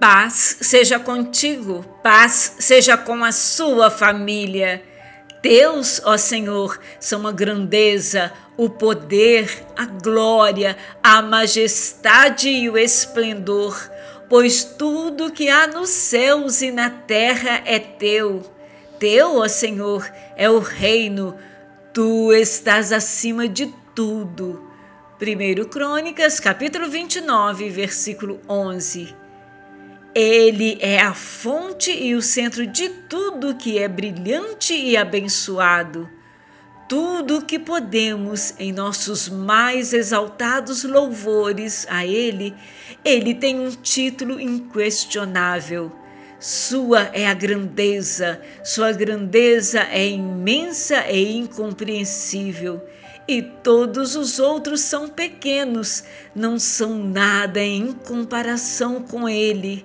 Paz seja contigo, paz seja com a sua família. Deus, ó Senhor, são a grandeza, o poder, a glória, a majestade e o esplendor, pois tudo que há nos céus e na terra é teu. Teu, ó Senhor, é o reino, tu estás acima de tudo. 1 Crônicas, capítulo 29, versículo 11. Ele é a fonte e o centro de tudo que é brilhante e abençoado. Tudo o que podemos em nossos mais exaltados louvores a Ele, Ele tem um título inquestionável. Sua é a grandeza, sua grandeza é imensa e incompreensível e todos os outros são pequenos, não são nada em comparação com Ele.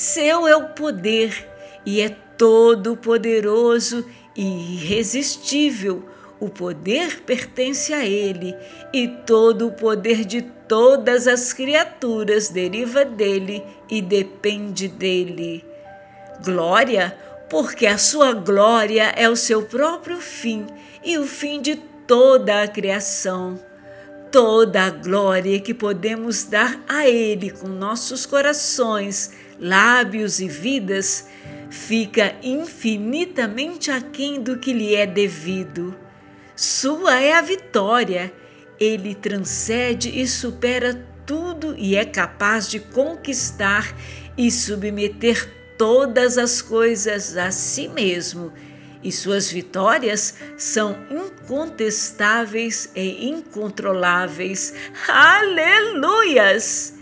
Seu é o poder e é todo poderoso e irresistível. O poder pertence a Ele e todo o poder de todas as criaturas deriva dele e depende dele. Glória, porque a sua glória é o seu próprio fim e o fim de toda a criação, toda a glória que podemos dar a Ele com nossos corações, lábios e vidas, fica infinitamente aquém do que lhe é devido. Sua é a vitória, ele transcende e supera tudo e é capaz de conquistar e submeter todas as coisas a si mesmo e suas vitórias são incontestáveis e incontroláveis. Aleluias!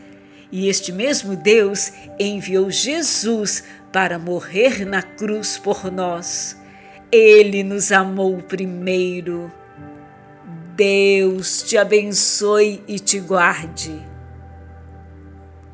E este mesmo Deus enviou Jesus para morrer na cruz por nós. Ele nos amou primeiro. Deus te abençoe e te guarde.